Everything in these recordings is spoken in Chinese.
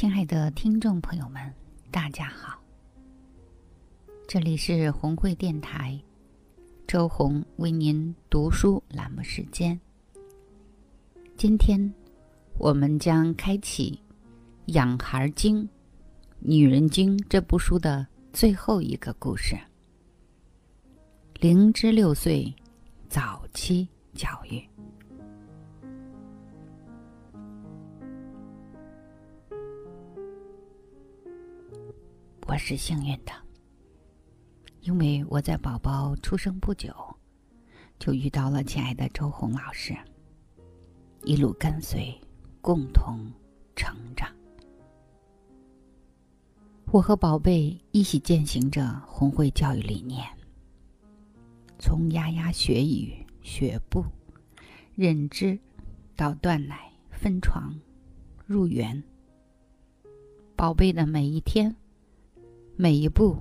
亲爱的听众朋友们，大家好，这里是红会电台，周红为您读书栏目时间。今天我们将开启《养孩经》《女人经》这部书的最后一个故事——零至六岁早期教育。我是幸运的，因为我在宝宝出生不久，就遇到了亲爱的周红老师，一路跟随，共同成长。我和宝贝一起践行着红会教育理念，从牙牙学语、学步、认知，到断奶、分床、入园，宝贝的每一天。每一步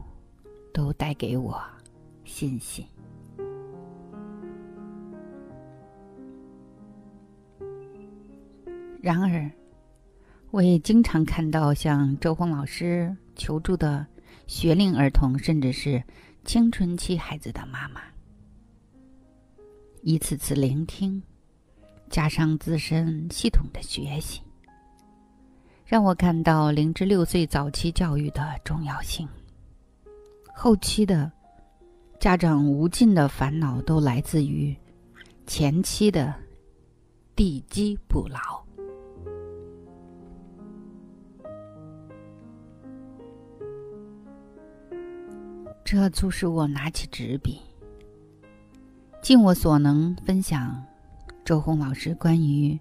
都带给我信心。然而，我也经常看到向周红老师求助的学龄儿童，甚至是青春期孩子的妈妈，一次次聆听，加上自身系统的学习。让我看到零至六岁早期教育的重要性。后期的家长无尽的烦恼都来自于前期的地基不牢。这促使我拿起纸笔，尽我所能分享周红老师关于。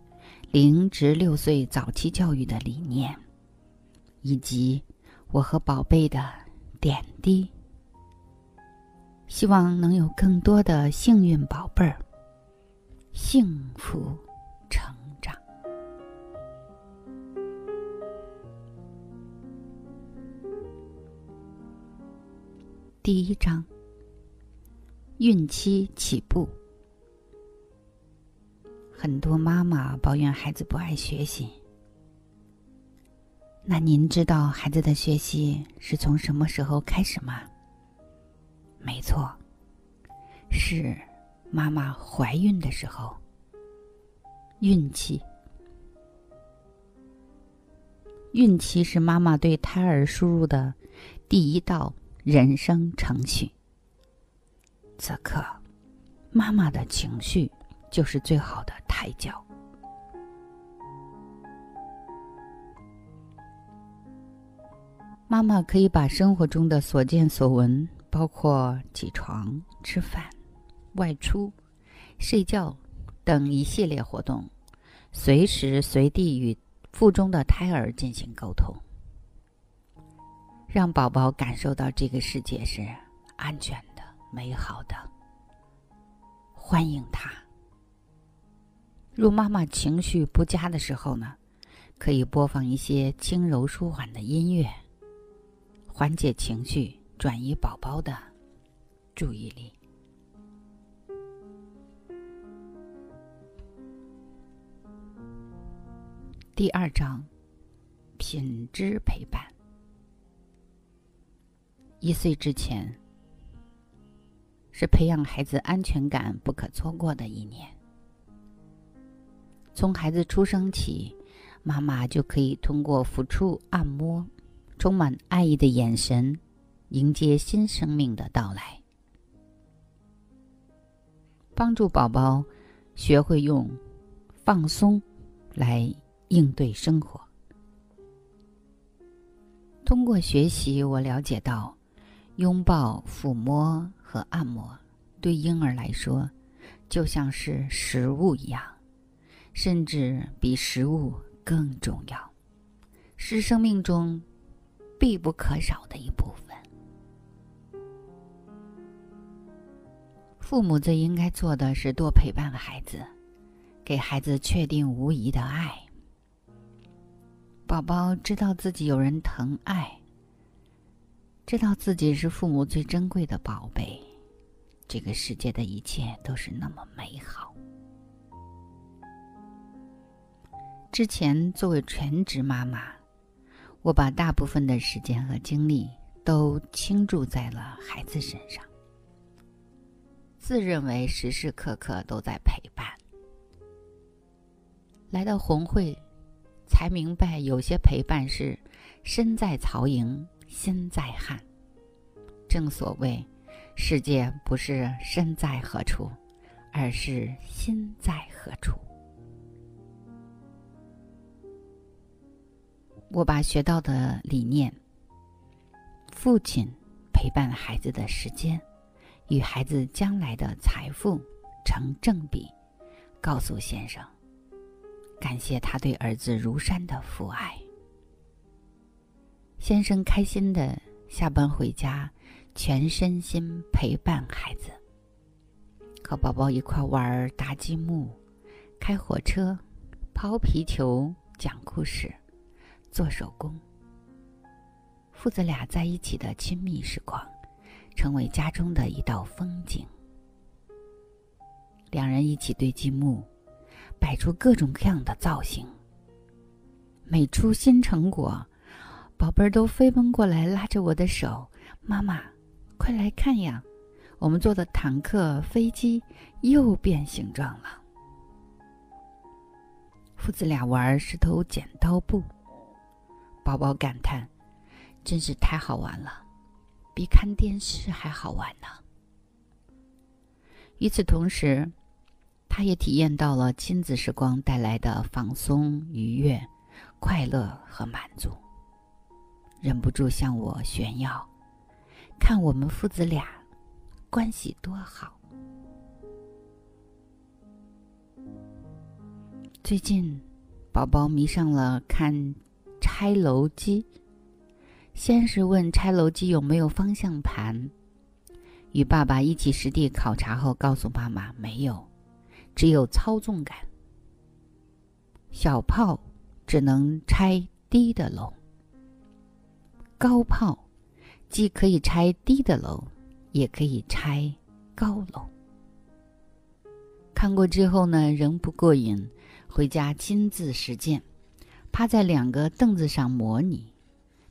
零至六岁早期教育的理念，以及我和宝贝的点滴，希望能有更多的幸运宝贝儿幸福成长。第一章：孕期起步。很多妈妈抱怨孩子不爱学习，那您知道孩子的学习是从什么时候开始吗？没错，是妈妈怀孕的时候，孕期。孕期是妈妈对胎儿输入的第一道人生程序。此刻，妈妈的情绪。就是最好的胎教。妈妈可以把生活中的所见所闻，包括起床、吃饭、外出、睡觉等一系列活动，随时随地与腹中的胎儿进行沟通，让宝宝感受到这个世界是安全的、美好的，欢迎他。若妈妈情绪不佳的时候呢，可以播放一些轻柔舒缓的音乐，缓解情绪，转移宝宝的注意力。第二章，品质陪伴。一岁之前，是培养孩子安全感不可错过的一年。从孩子出生起，妈妈就可以通过抚触、按摩，充满爱意的眼神，迎接新生命的到来，帮助宝宝学会用放松来应对生活。通过学习，我了解到，拥抱、抚摸和按摩对婴儿来说，就像是食物一样，甚至比食物更重要，是生命中必不可少的一部分。父母最应该做的是多陪伴孩子，给孩子确定无疑的爱。宝宝知道自己有人疼爱，知道自己是父母最珍贵的宝贝。这个世界的一切都是那么美好。之前作为全职妈妈，我把大部分的时间和精力都倾注在了孩子身上，自认为时时刻刻都在陪伴。来到红会，才明白有些陪伴是身在曹营心在汉。正所谓。世界不是身在何处，而是心在何处。我把学到的理念，父亲陪伴孩子的时间，与孩子将来的财富成正比，告诉先生，感谢他对儿子如山的父爱。先生开心的下班回家。全身心陪伴孩子，和宝宝一块玩搭积木、开火车、抛皮球、讲故事、做手工。父子俩在一起的亲密时光，成为家中的一道风景。两人一起堆积木，摆出各种各样的造型。每出新成果，宝贝儿都飞奔过来拉着我的手，妈妈。快来看呀！我们做的坦克、飞机又变形状了。父子俩玩石头剪刀布，宝宝感叹：“真是太好玩了，比看电视还好玩呢。”与此同时，他也体验到了亲子时光带来的放松、愉悦、快乐和满足，忍不住向我炫耀。看我们父子俩关系多好。最近，宝宝迷上了看拆楼机。先是问拆楼机有没有方向盘，与爸爸一起实地考察后，告诉妈妈没有，只有操纵感。小炮只能拆低的楼，高炮。既可以拆低的楼，也可以拆高楼。看过之后呢，仍不过瘾，回家亲自实践，趴在两个凳子上模拟。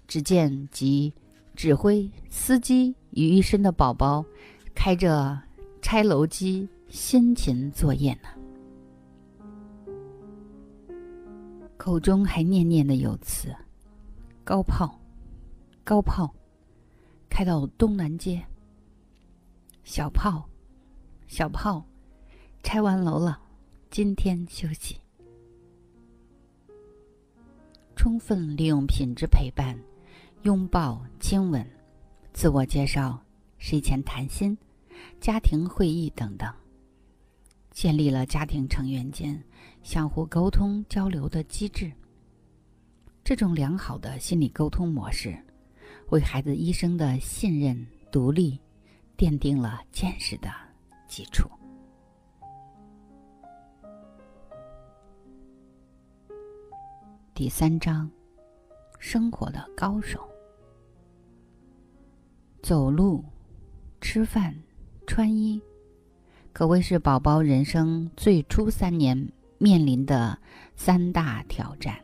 只见集指挥、司机于一身的宝宝，开着拆楼机辛勤作业呢，口中还念念的有词：“高炮，高炮。”开到东南街。小炮，小炮，拆完楼了，今天休息。充分利用品质陪伴，拥抱、亲吻，自我介绍，睡前谈心，家庭会议等等，建立了家庭成员间相互沟通交流的机制。这种良好的心理沟通模式。为孩子一生的信任、独立奠定了坚实的基础。第三章，生活的高手。走路、吃饭、穿衣，可谓是宝宝人生最初三年面临的三大挑战。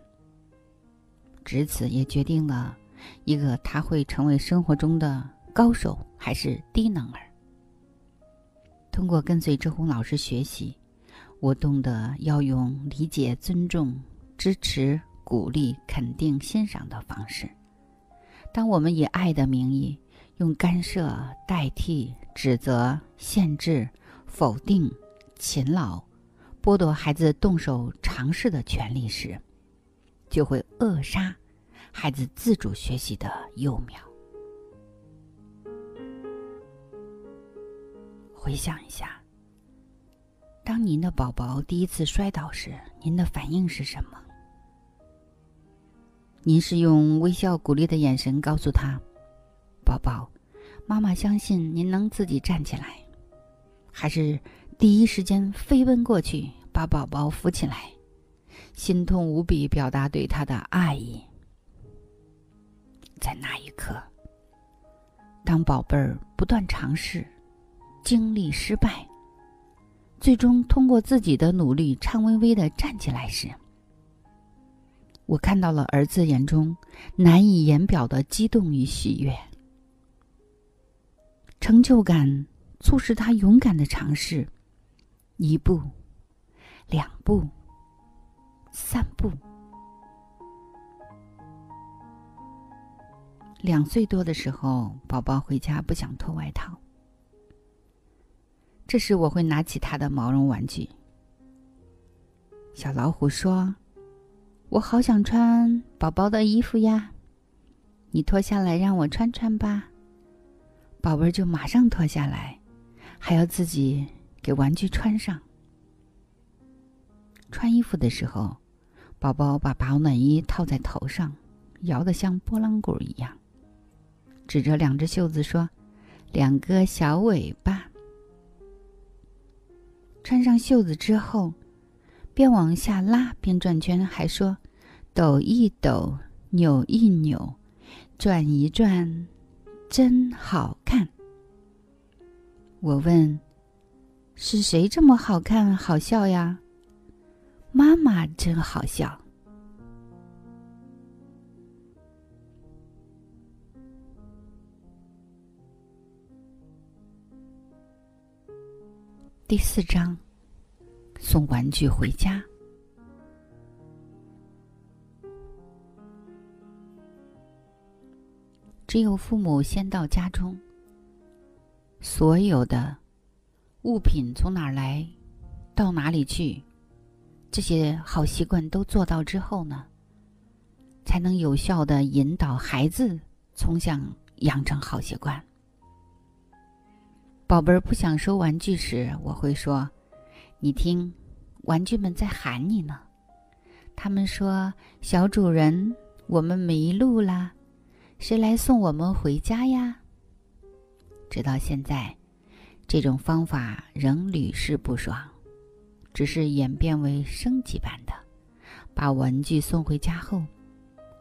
至此，也决定了。一个他会成为生活中的高手还是低能儿？通过跟随周红老师学习，我懂得要用理解、尊重、支持、鼓励、肯定、欣赏的方式。当我们以爱的名义，用干涉代替指责、限制、否定、勤劳，剥夺孩子动手尝试的权利时，就会扼杀。孩子自主学习的幼苗。回想一下，当您的宝宝第一次摔倒时，您的反应是什么？您是用微笑鼓励的眼神告诉他：“宝宝，妈妈相信您能自己站起来。”还是第一时间飞奔过去把宝宝扶起来，心痛无比，表达对他的爱意。在那一刻，当宝贝儿不断尝试、经历失败，最终通过自己的努力颤巍巍的站起来时，我看到了儿子眼中难以言表的激动与喜悦，成就感促使他勇敢的尝试，一步、两步、三步。两岁多的时候，宝宝回家不想脱外套。这时我会拿起他的毛绒玩具。小老虎说：“我好想穿宝宝的衣服呀，你脱下来让我穿穿吧。”宝贝儿就马上脱下来，还要自己给玩具穿上。穿衣服的时候，宝宝把保暖衣套在头上，摇得像拨浪鼓一样。指着两只袖子说：“两个小尾巴。”穿上袖子之后，边往下拉边转圈，还说：“抖一抖，扭一扭，转一转，真好看。”我问：“是谁这么好看好笑呀？”妈妈真好笑。第四章，送玩具回家。只有父母先到家中，所有的物品从哪儿来，到哪里去，这些好习惯都做到之后呢，才能有效的引导孩子从小养成好习惯。宝贝儿不想收玩具时，我会说：“你听，玩具们在喊你呢。他们说：‘小主人，我们迷路啦，谁来送我们回家呀？’直到现在，这种方法仍屡试不爽，只是演变为升级版的。把玩具送回家后，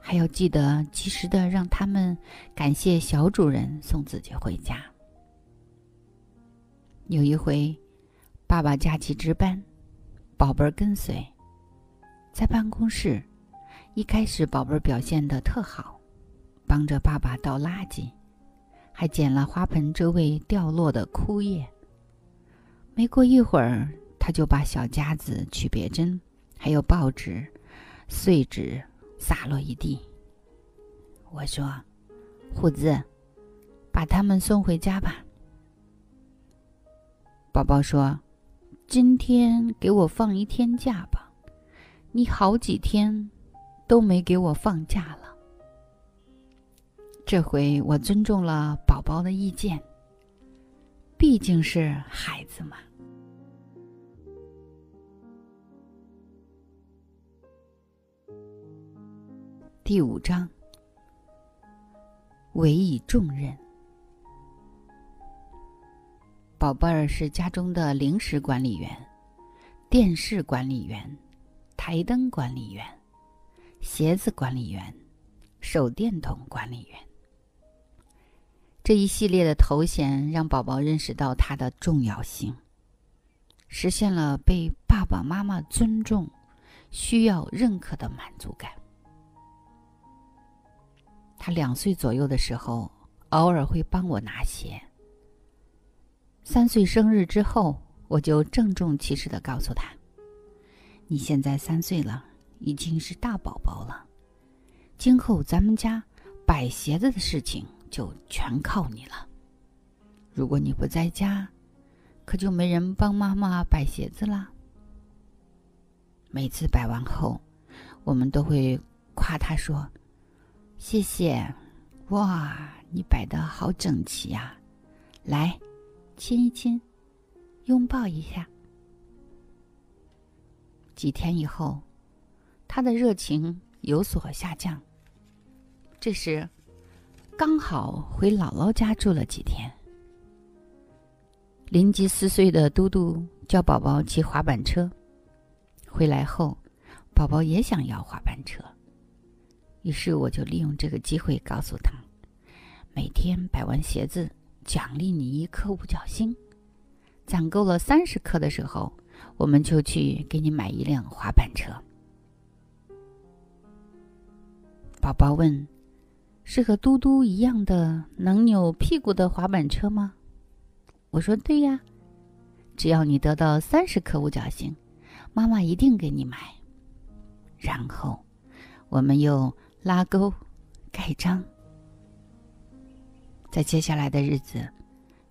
还要记得及时的让他们感谢小主人送自己回家。”有一回，爸爸假期值班，宝贝儿跟随，在办公室。一开始，宝贝儿表现的特好，帮着爸爸倒垃圾，还捡了花盆周围掉落的枯叶。没过一会儿，他就把小夹子、曲别针，还有报纸、碎纸洒落一地。我说：“虎子，把他们送回家吧。”宝宝说：“今天给我放一天假吧，你好几天都没给我放假了。”这回我尊重了宝宝的意见，毕竟是孩子嘛。第五章，委以重任。宝贝儿是家中的零食管理员、电视管理员、台灯管理员、鞋子管理员、手电筒管理员。这一系列的头衔让宝宝认识到它的重要性，实现了被爸爸妈妈尊重、需要认可的满足感。他两岁左右的时候，偶尔会帮我拿鞋。三岁生日之后，我就郑重其事的告诉他：“你现在三岁了，已经是大宝宝了。今后咱们家摆鞋子的事情就全靠你了。如果你不在家，可就没人帮妈妈摆鞋子啦。每次摆完后，我们都会夸他说：‘谢谢，哇，你摆的好整齐呀！’来。”亲一亲，拥抱一下。几天以后，他的热情有所下降。这时，刚好回姥姥家住了几天。临近四岁的嘟嘟教宝宝骑滑板车，回来后，宝宝也想要滑板车。于是我就利用这个机会告诉他：每天摆完鞋子，奖励你一颗五角星。攒够了三十颗的时候，我们就去给你买一辆滑板车。宝宝问：“是和嘟嘟一样的能扭屁股的滑板车吗？”我说：“对呀，只要你得到三十颗五角星，妈妈一定给你买。”然后，我们又拉钩、盖章。在接下来的日子。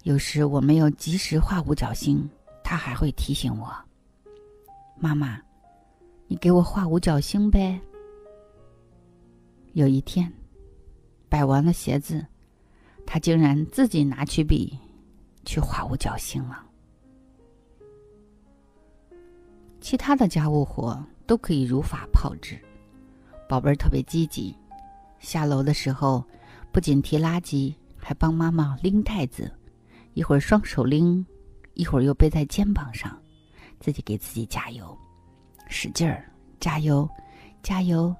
有时我没有及时画五角星，他还会提醒我：“妈妈，你给我画五角星呗。”有一天，摆完了鞋子，他竟然自己拿起笔去画五角星了。其他的家务活都可以如法炮制，宝贝儿特别积极，下楼的时候不仅提垃圾，还帮妈妈拎袋子。一会儿双手拎，一会儿又背在肩膀上，自己给自己加油，使劲儿，加油，加油，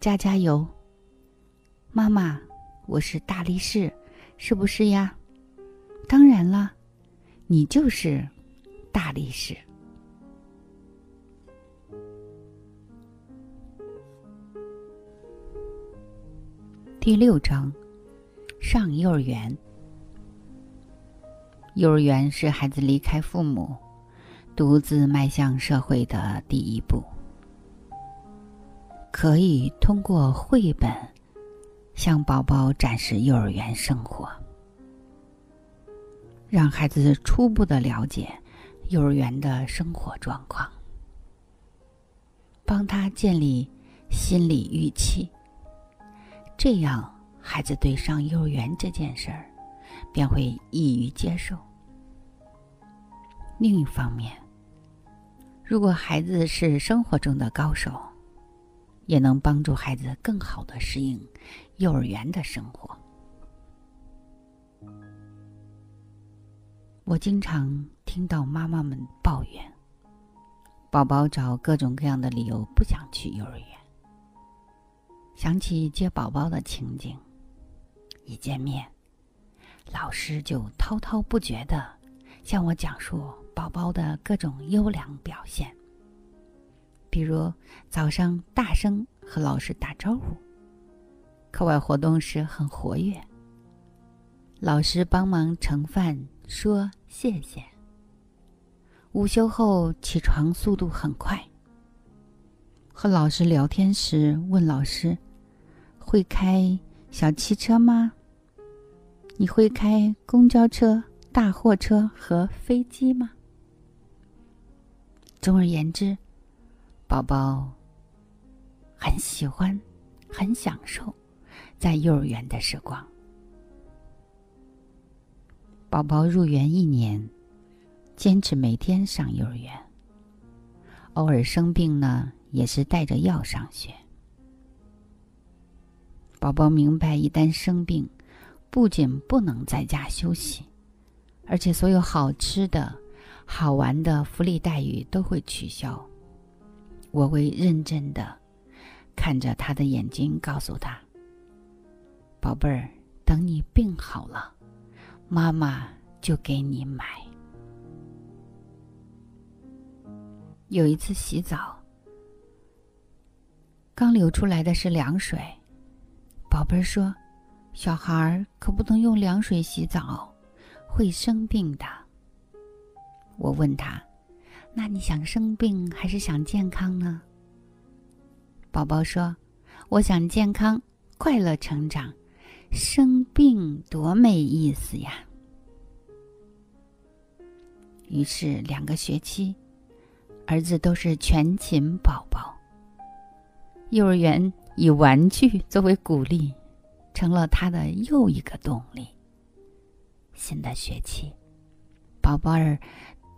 加加油。妈妈，我是大力士，是不是呀？当然了，你就是大力士。第六章，上幼儿园。幼儿园是孩子离开父母，独自迈向社会的第一步。可以通过绘本向宝宝展示幼儿园生活，让孩子初步的了解幼儿园的生活状况，帮他建立心理预期。这样，孩子对上幼儿园这件事儿。便会易于接受。另一方面，如果孩子是生活中的高手，也能帮助孩子更好的适应幼儿园的生活。我经常听到妈妈们抱怨，宝宝找各种各样的理由不想去幼儿园。想起接宝宝的情景，一见面。老师就滔滔不绝的向我讲述宝宝的各种优良表现，比如早上大声和老师打招呼，课外活动时很活跃，老师帮忙盛饭说谢谢，午休后起床速度很快，和老师聊天时问老师会开小汽车吗？你会开公交车、大货车和飞机吗？总而言之，宝宝很喜欢、很享受在幼儿园的时光。宝宝入园一年，坚持每天上幼儿园，偶尔生病呢，也是带着药上学。宝宝明白，一旦生病，不仅不能在家休息，而且所有好吃的、好玩的福利待遇都会取消。我会认真的看着他的眼睛，告诉他：“宝贝儿，等你病好了，妈妈就给你买。”有一次洗澡，刚流出来的是凉水，宝贝儿说。小孩儿可不能用凉水洗澡，会生病的。我问他：“那你想生病还是想健康呢？”宝宝说：“我想健康，快乐成长。生病多没意思呀！”于是两个学期，儿子都是全勤宝宝。幼儿园以玩具作为鼓励。成了他的又一个动力。新的学期，宝宝儿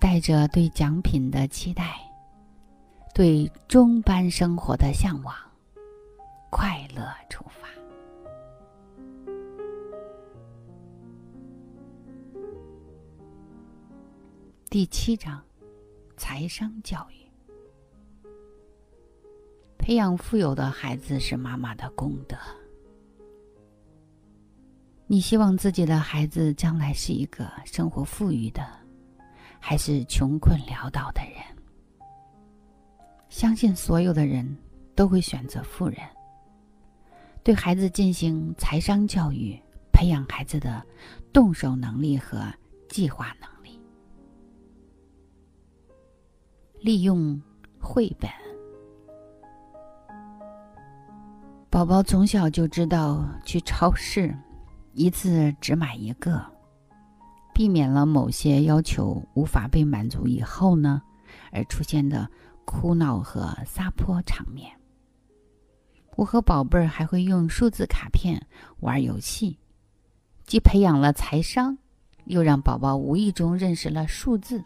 带着对奖品的期待，对中班生活的向往，快乐出发。第七章，财商教育。培养富有的孩子是妈妈的功德。你希望自己的孩子将来是一个生活富裕的，还是穷困潦倒的人？相信所有的人都会选择富人。对孩子进行财商教育，培养孩子的动手能力和计划能力利用绘本，宝宝从小就知道去超市一次只买一个，避免了某些要求无法被满足以后呢，而出现的哭闹和撒泼场面。我和宝贝儿还会用数字卡片玩游戏，既培养了财商，又让宝宝无意中认识了数字，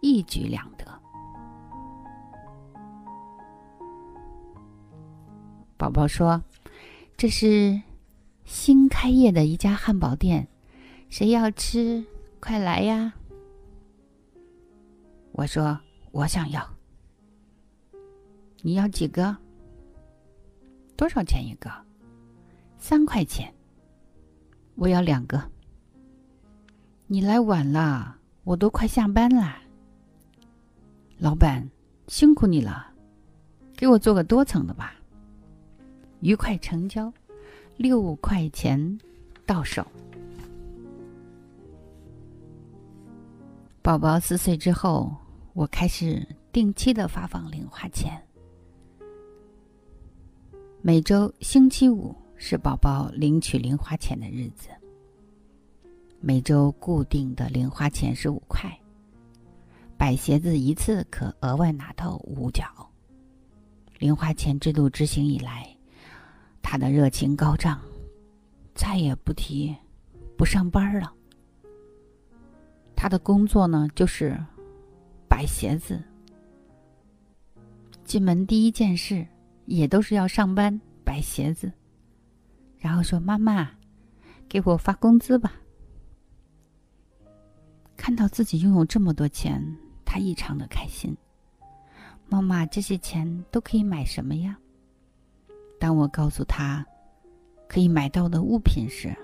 一举两得。宝宝说：“这是新开业的一家汉堡店，谁要吃，快来呀！”我说：“我想要。你要几个？多少钱一个？三块钱。我要两个。你来晚了，我都快下班了。老板，辛苦你了，给我做个多层的吧。”愉快成交，六块钱到手。宝宝四岁之后，我开始定期的发放零花钱。每周星期五是宝宝领取零花钱的日子。每周固定的零花钱是五块，摆鞋子一次可额外拿到五角。零花钱制度执行以来。他的热情高涨，再也不提不上班了。他的工作呢，就是摆鞋子。进门第一件事也都是要上班摆鞋子，然后说：“妈妈，给我发工资吧。”看到自己拥有这么多钱，他异常的开心。妈妈，这些钱都可以买什么呀？当我告诉他可以买到的物品时，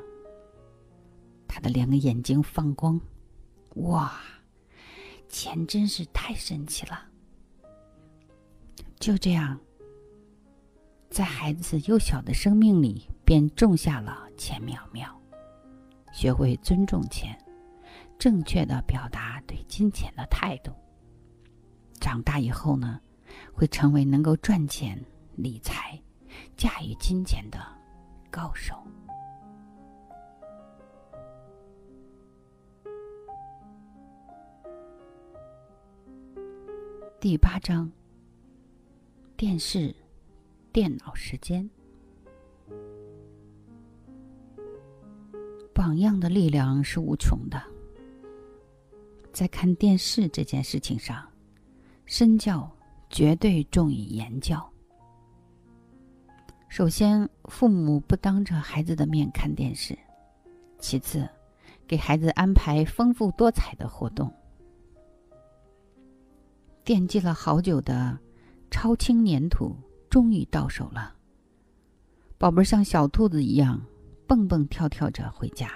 他的两个眼睛放光。哇，钱真是太神奇了！就这样，在孩子幼小的生命里便种下了钱苗苗，学会尊重钱，正确的表达对金钱的态度。长大以后呢，会成为能够赚钱、理财。驾驭金钱的高手。第八章：电视、电脑时间。榜样的力量是无穷的。在看电视这件事情上，身教绝对重于言教。首先，父母不当着孩子的面看电视；其次，给孩子安排丰富多彩的活动。惦记了好久的超轻粘土终于到手了。宝贝儿像小兔子一样蹦蹦跳跳着回家。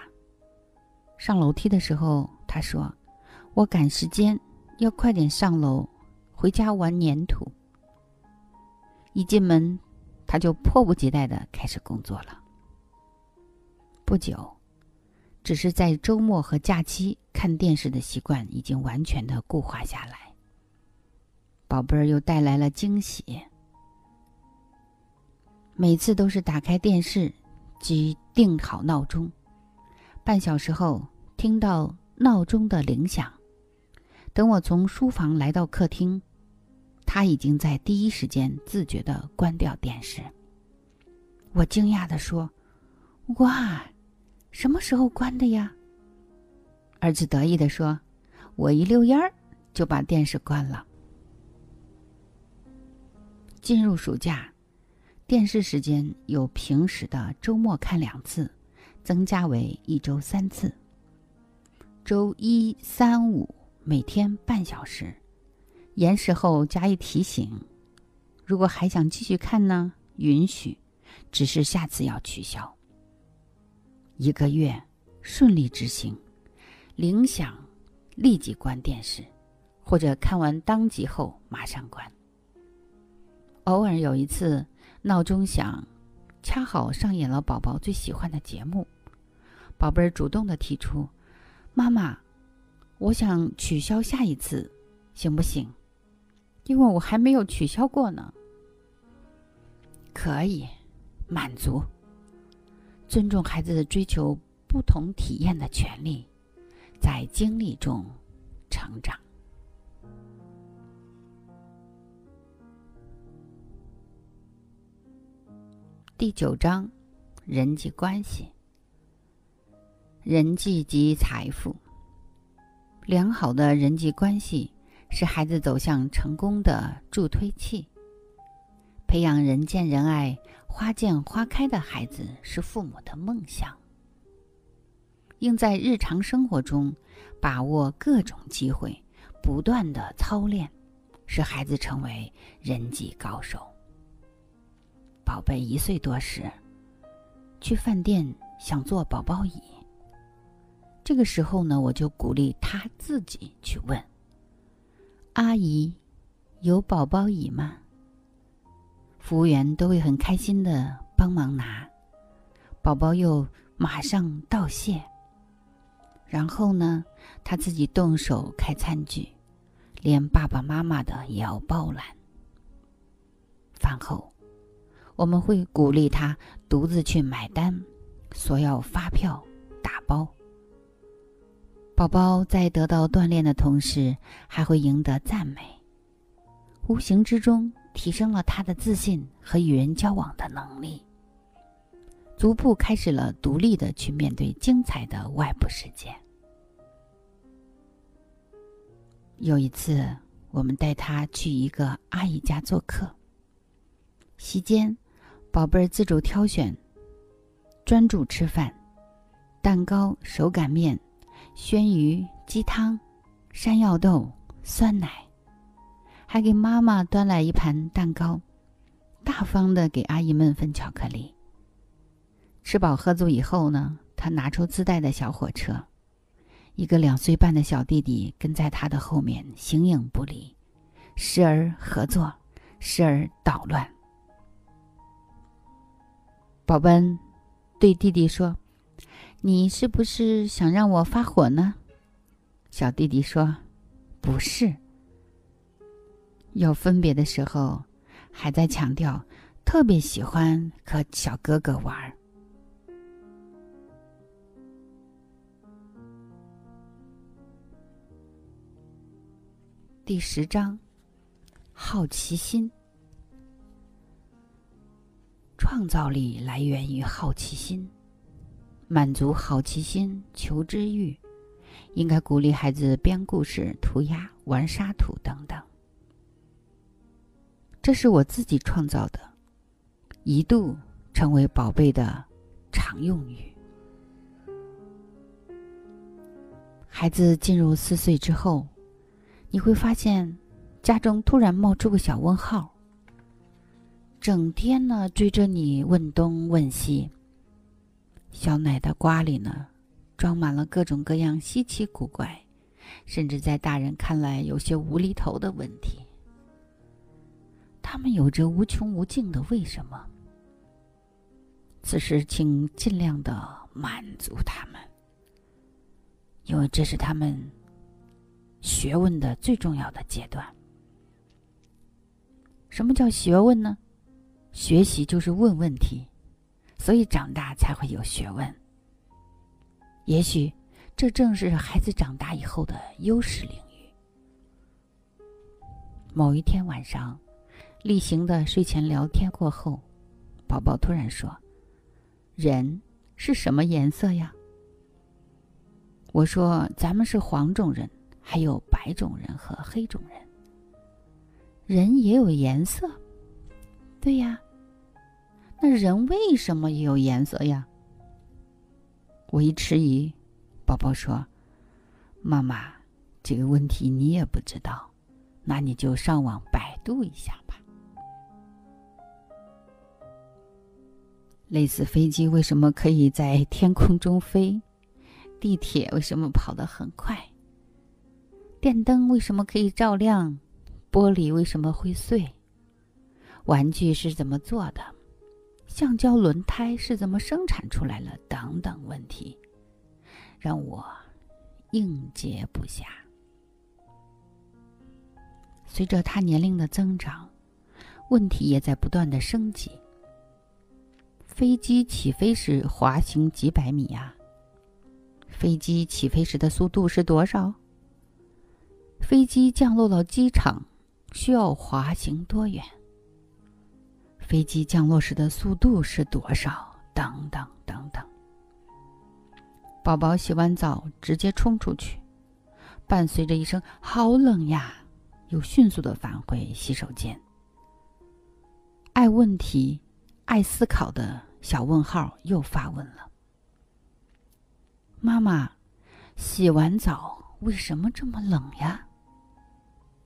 上楼梯的时候，他说：“我赶时间，要快点上楼，回家玩粘土。”一进门。他就迫不及待的开始工作了。不久，只是在周末和假期看电视的习惯已经完全的固化下来。宝贝儿又带来了惊喜，每次都是打开电视，即定好闹钟，半小时后听到闹钟的铃响，等我从书房来到客厅。他已经在第一时间自觉的关掉电视。我惊讶的说：“哇，什么时候关的呀？”儿子得意的说：“我一溜烟儿就把电视关了。”进入暑假，电视时间由平时的周末看两次，增加为一周三次。周一、三、五每天半小时，延时后加以提醒。如果还想继续看呢，允许，只是下次要取消。一个月顺利执行，铃响立即关电视。或者看完当集后马上关。偶尔有一次闹钟响，恰好上演了宝宝最喜欢的节目，宝贝儿主动的提出：“妈妈，我想取消下一次，行不行？因为我还没有取消过呢。”可以，满足。尊重孩子的追求不同体验的权利，在经历中成长。第九章，人际关系。人际及财富。良好的人际关系是孩子走向成功的助推器。培养人见人爱、花见花开的孩子是父母的梦想。应在日常生活中把握各种机会，不断的操练，使孩子成为人际高手。宝贝一岁多时，去饭店想坐宝宝椅。这个时候呢，我就鼓励他自己去问：“阿姨，有宝宝椅吗？”服务员都会很开心的帮忙拿，宝宝又马上道谢。然后呢，他自己动手开餐具，连爸爸妈妈的也要包揽。饭后。我们会鼓励他独自去买单，索要发票、打包。宝宝在得到锻炼的同时，还会赢得赞美，无形之中提升了他的自信和与人交往的能力，逐步开始了独立的去面对精彩的外部世界。有一次，我们带他去一个阿姨家做客，席间。宝贝儿自主挑选，专注吃饭，蛋糕、手擀面、鲜鱼、鸡汤、山药豆、酸奶，还给妈妈端来一盘蛋糕，大方的给阿姨们分巧克力。吃饱喝足以后呢，他拿出自带的小火车，一个两岁半的小弟弟跟在他的后面形影不离，时而合作，时而捣乱。宝贝对弟弟说：“你是不是想让我发火呢？”小弟弟说：“不是。”要分别的时候，还在强调特别喜欢和小哥哥玩。第十章，好奇心。创造力来源于好奇心，满足好奇心、求知欲，应该鼓励孩子编故事、涂鸦、玩沙土等等。这是我自己创造的，一度成为宝贝的常用语。孩子进入四岁之后，你会发现家中突然冒出个小问号。整天呢追着你问东问西。小奶的瓜里呢，装满了各种各样稀奇古怪，甚至在大人看来有些无厘头的问题。他们有着无穷无尽的为什么。此时，请尽量的满足他们，因为这是他们学问的最重要的阶段。什么叫学问呢？学习就是问问题，所以长大才会有学问。也许，这正是孩子长大以后的优势领域。某一天晚上，例行的睡前聊天过后，宝宝突然说：“人是什么颜色呀？”我说：“咱们是黄种人，还有白种人和黑种人。人也有颜色。”对呀。那人为什么也有颜色呀？我一迟疑，宝宝说：“妈妈，这个问题你也不知道，那你就上网百度一下吧。”类似飞机为什么可以在天空中飞？地铁为什么跑得很快？电灯为什么可以照亮？玻璃为什么会碎？玩具是怎么做的？橡胶轮胎是怎么生产出来了？等等问题，让我应接不暇。随着他年龄的增长，问题也在不断的升级。飞机起飞时滑行几百米呀？飞机起飞时的速度是多少？飞机降落到机场需要滑行多远？飞机降落时的速度是多少？等等等等。宝宝洗完澡直接冲出去，伴随着一声“好冷呀”，又迅速的返回洗手间。爱问题、爱思考的。小问号又发问了：“妈妈，洗完澡为什么这么冷呀？”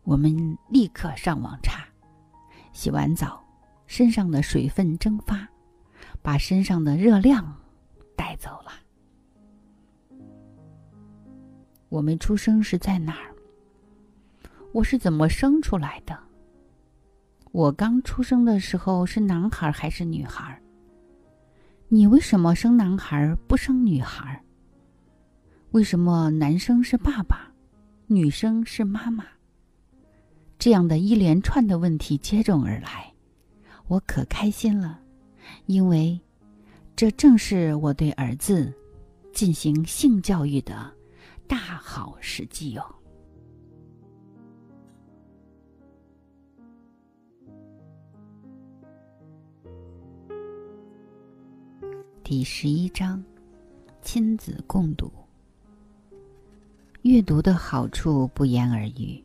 我们立刻上网查，洗完澡，身上的水分蒸发，把身上的热量带走了。我们出生是在哪儿？我是怎么生出来的？我刚出生的时候是男孩还是女孩？你为什么生男孩不生女孩？为什么男生是爸爸，女生是妈妈？这样的一连串的问题接踵而来，我可开心了，因为这正是我对儿子进行性教育的大好时机哟。第十一章：亲子共读。阅读的好处不言而喻。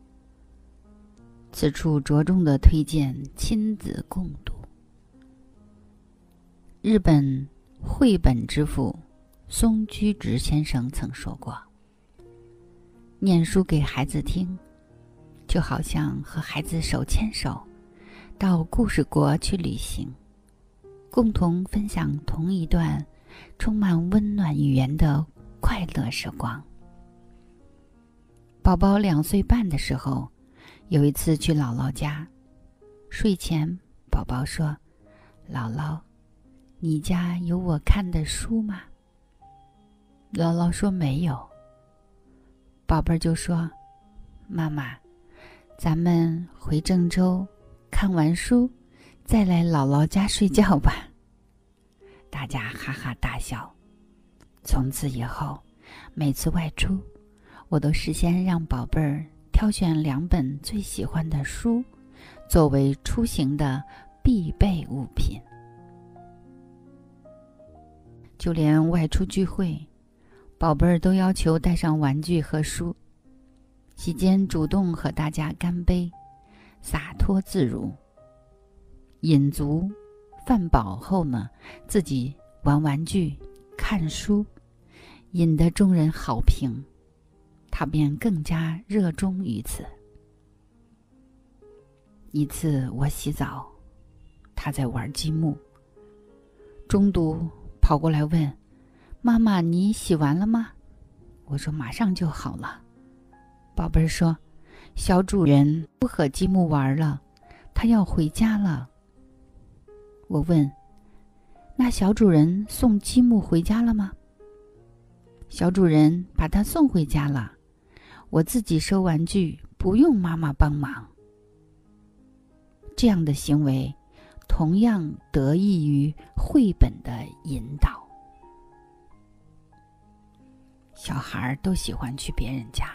此处着重的推荐亲子共读。日本绘本之父松居直先生曾说过：“念书给孩子听，就好像和孩子手牵手，到故事国去旅行。”共同分享同一段充满温暖语言的快乐时光。宝宝两岁半的时候，有一次去姥姥家，睡前宝宝说：“姥姥，你家有我看的书吗？”姥姥说：“没有。”宝贝儿就说：“妈妈，咱们回郑州，看完书。”再来姥姥家睡觉吧。大家哈哈大笑。从此以后，每次外出，我都事先让宝贝儿挑选两本最喜欢的书，作为出行的必备物品。就连外出聚会，宝贝儿都要求带上玩具和书。席间主动和大家干杯，洒脱自如。饮足饭饱后呢，自己玩玩具、看书，引得众人好评，他便更加热衷于此。一次我洗澡，他在玩积木，中途跑过来问：“妈妈，你洗完了吗？”我说：“马上就好了。”宝贝儿说：“小主人不和积木玩了，他要回家了。”我问：“那小主人送积木回家了吗？”小主人把他送回家了，我自己收玩具，不用妈妈帮忙。这样的行为，同样得益于绘本的引导。小孩儿都喜欢去别人家，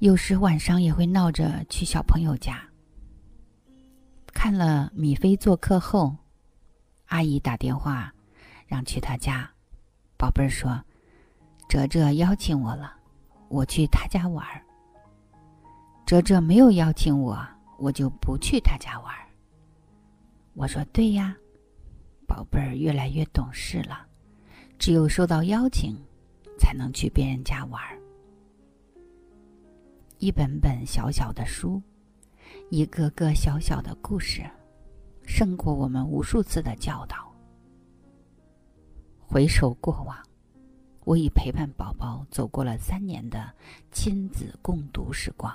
有时晚上也会闹着去小朋友家。看了米菲做客后，阿姨打电话让去他家。宝贝儿说：“哲哲邀请我了，我去他家玩儿。”哲哲没有邀请我，我就不去他家玩儿。我说：“对呀，宝贝儿越来越懂事了，只有受到邀请，才能去别人家玩儿。一本本小小的书，一个个小小的故事，胜过我们无数次的教导。回首过往，我已陪伴宝宝走过了三年的亲子共读时光，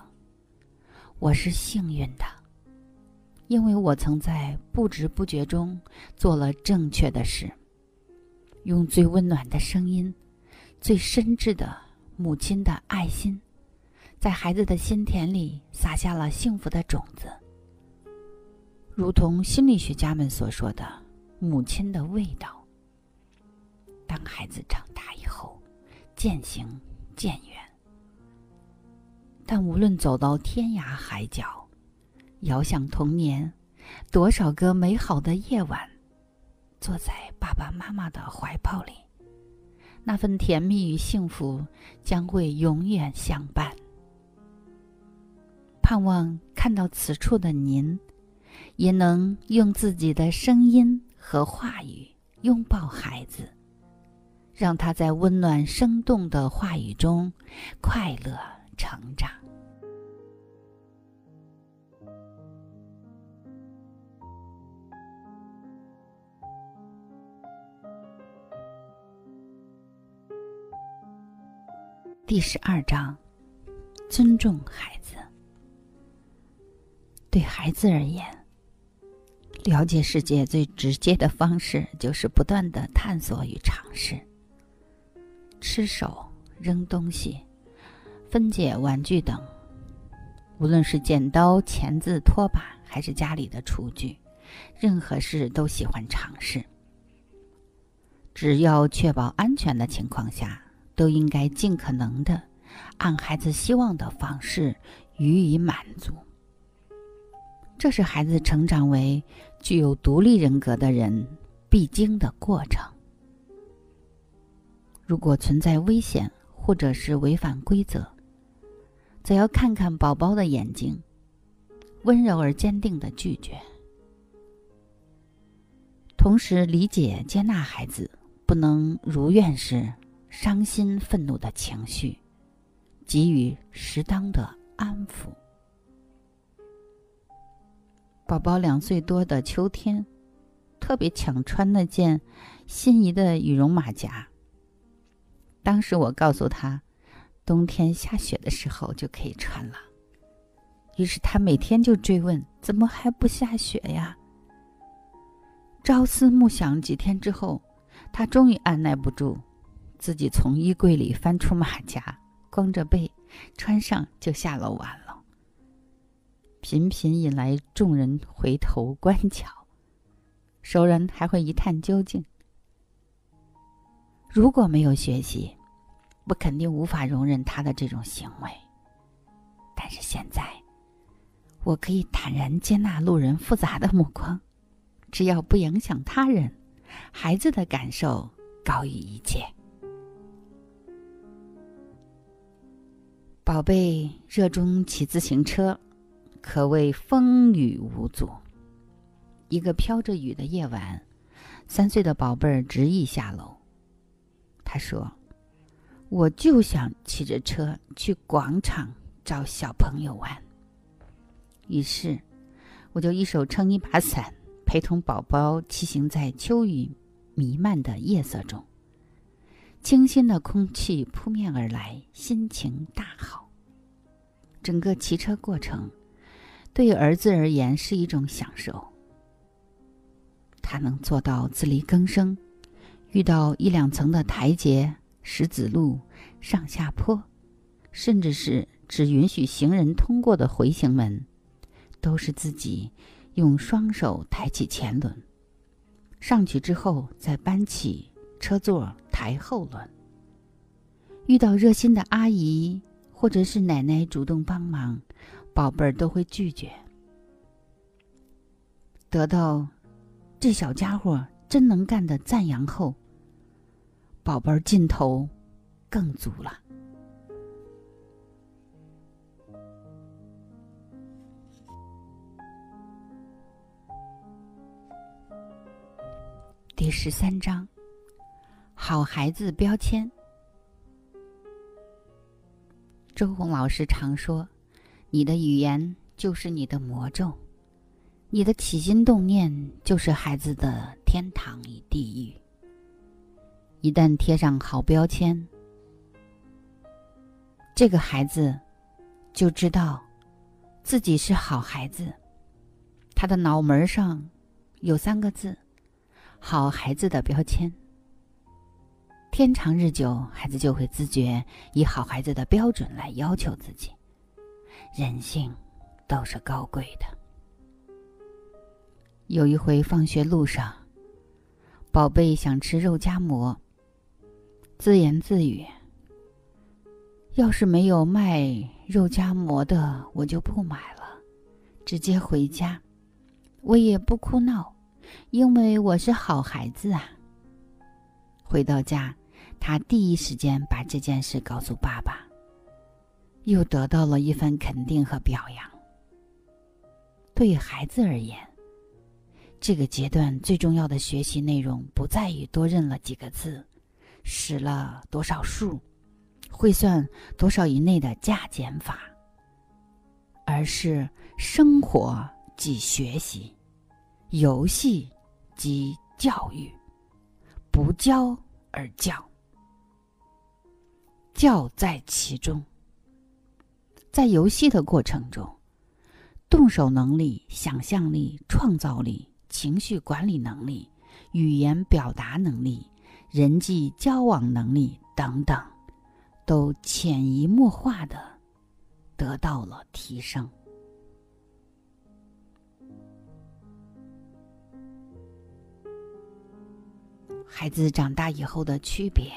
我是幸运的。”因为我曾在不知不觉中做了正确的事，用最温暖的声音、最深挚的母亲的爱心，在孩子的心田里撒下了幸福的种子。如同心理学家们所说的“母亲的味道”。当孩子长大以后，渐行渐远，但无论走到天涯海角。遥想童年，多少个美好的夜晚，坐在爸爸妈妈的怀抱里，那份甜蜜与幸福将会永远相伴。盼望看到此处的您，也能用自己的声音和话语拥抱孩子，让他在温暖生动的话语中快乐成长。第十二章：尊重孩子。对孩子而言，了解世界最直接的方式就是不断的探索与尝试。吃手、扔东西、分解玩具等，无论是剪刀、钳子、拖把，还是家里的厨具，任何事都喜欢尝试。只要确保安全的情况下。都应该尽可能的按孩子希望的方式予以满足。这是孩子成长为具有独立人格的人必经的过程。如果存在危险或者是违反规则，则要看看宝宝的眼睛，温柔而坚定的拒绝，同时理解接纳孩子不能如愿时。伤心、愤怒的情绪，给予适当的安抚。宝宝两岁多的秋天，特别想穿那件心仪的羽绒马甲。当时我告诉他，冬天下雪的时候就可以穿了。于是他每天就追问：“怎么还不下雪呀？”朝思暮想几天之后，他终于按耐不住。自己从衣柜里翻出马甲，光着背穿上就下楼玩了，频频引来众人回头观瞧，熟人还会一探究竟。如果没有学习，我肯定无法容忍他的这种行为。但是现在，我可以坦然接纳路人复杂的目光，只要不影响他人，孩子的感受高于一切。宝贝热衷骑自行车，可谓风雨无阻。一个飘着雨的夜晚，三岁的宝贝儿执意下楼。他说：“我就想骑着车去广场找小朋友玩。”于是，我就一手撑一把伞，陪同宝宝骑行在秋雨弥漫的夜色中。清新的空气扑面而来，心情大好。整个骑车过程，对于儿子而言是一种享受。他能做到自力更生，遇到一两层的台阶、石子路、上下坡，甚至是只允许行人通过的回形门，都是自己用双手抬起前轮，上去之后再搬起车座。抬后轮，遇到热心的阿姨或者是奶奶主动帮忙，宝贝儿都会拒绝。得到这小家伙真能干的赞扬后，宝贝儿劲头更足了。第十三章：好孩子标签。周红老师常说：“你的语言就是你的魔咒，你的起心动念就是孩子的天堂与地狱。一旦贴上好标签，这个孩子就知道自己是好孩子。他的脑门上有三个字：好孩子的标签。”天长日久，孩子就会自觉以好孩子的标准来要求自己。人性都是高贵的。有一回放学路上，宝贝想吃肉夹馍，自言自语：“要是没有卖肉夹馍的，我就不买了，直接回家。我也不哭闹，因为我是好孩子啊。”回到家。他第一时间把这件事告诉爸爸，又得到了一份肯定和表扬。对于孩子而言，这个阶段最重要的学习内容不在于多认了几个字，识了多少数，会算多少以内的加减法，而是生活即学习，游戏即教育，不教而教。教在其中，在游戏的过程中，动手能力、想象力、创造力、情绪管理能力、语言表达能力、人际交往能力等等，都潜移默化的得到了提升。孩子长大以后的区别。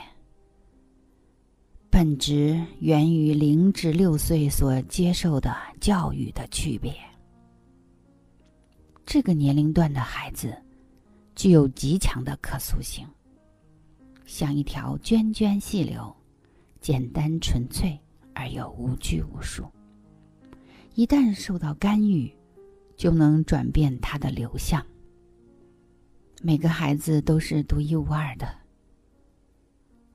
本质源于零至六岁所接受的教育的区别。这个年龄段的孩子具有极强的可塑性，像一条涓涓细流，简单纯粹而又无拘无束。一旦受到干预，就能转变它的流向。每个孩子都是独一无二的，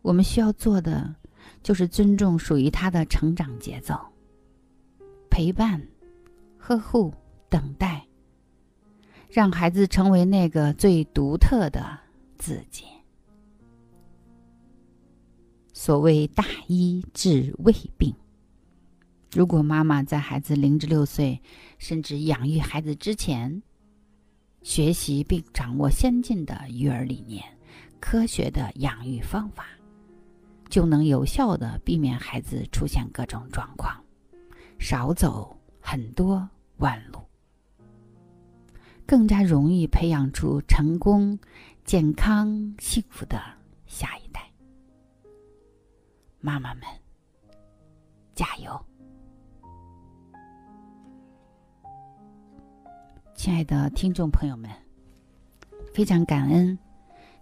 我们需要做的。就是尊重属于他的成长节奏，陪伴、呵护、等待，让孩子成为那个最独特的自己。所谓大医治未病，如果妈妈在孩子零至六岁，甚至养育孩子之前，学习并掌握先进的育儿理念、科学的养育方法。就能有效的避免孩子出现各种状况，少走很多弯路，更加容易培养出成功、健康、幸福的下一代。妈妈们，加油！亲爱的听众朋友们，非常感恩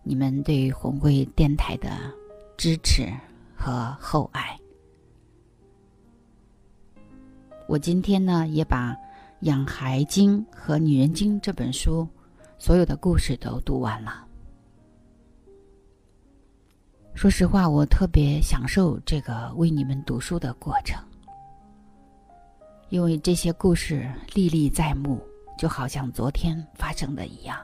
你们对于红会电台的。支持和厚爱。我今天呢，也把《养孩经》和《女人经》这本书所有的故事都读完了。说实话，我特别享受这个为你们读书的过程，因为这些故事历历在目，就好像昨天发生的一样。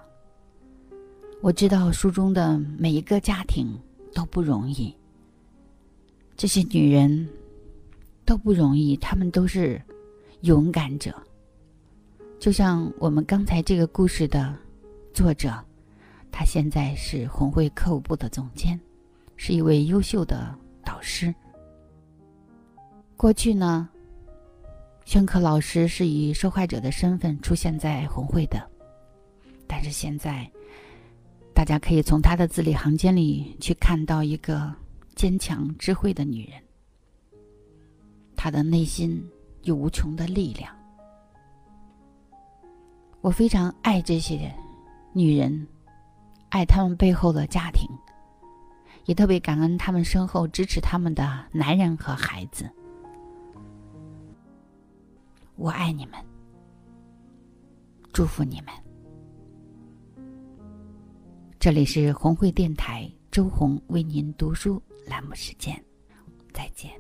我知道书中的每一个家庭。都不容易，这些女人都不容易，她们都是勇敢者。就像我们刚才这个故事的作者，他现在是红会课务部的总监，是一位优秀的导师。过去呢，宣科老师是以受害者的身份出现在红会的，但是现在。大家可以从她的字里行间里去看到一个坚强、智慧的女人。她的内心有无穷的力量。我非常爱这些女人，爱她们背后的家庭，也特别感恩他们身后支持他们的男人和孩子。我爱你们，祝福你们。这里是红会电台周红为您读书栏目时间，再见。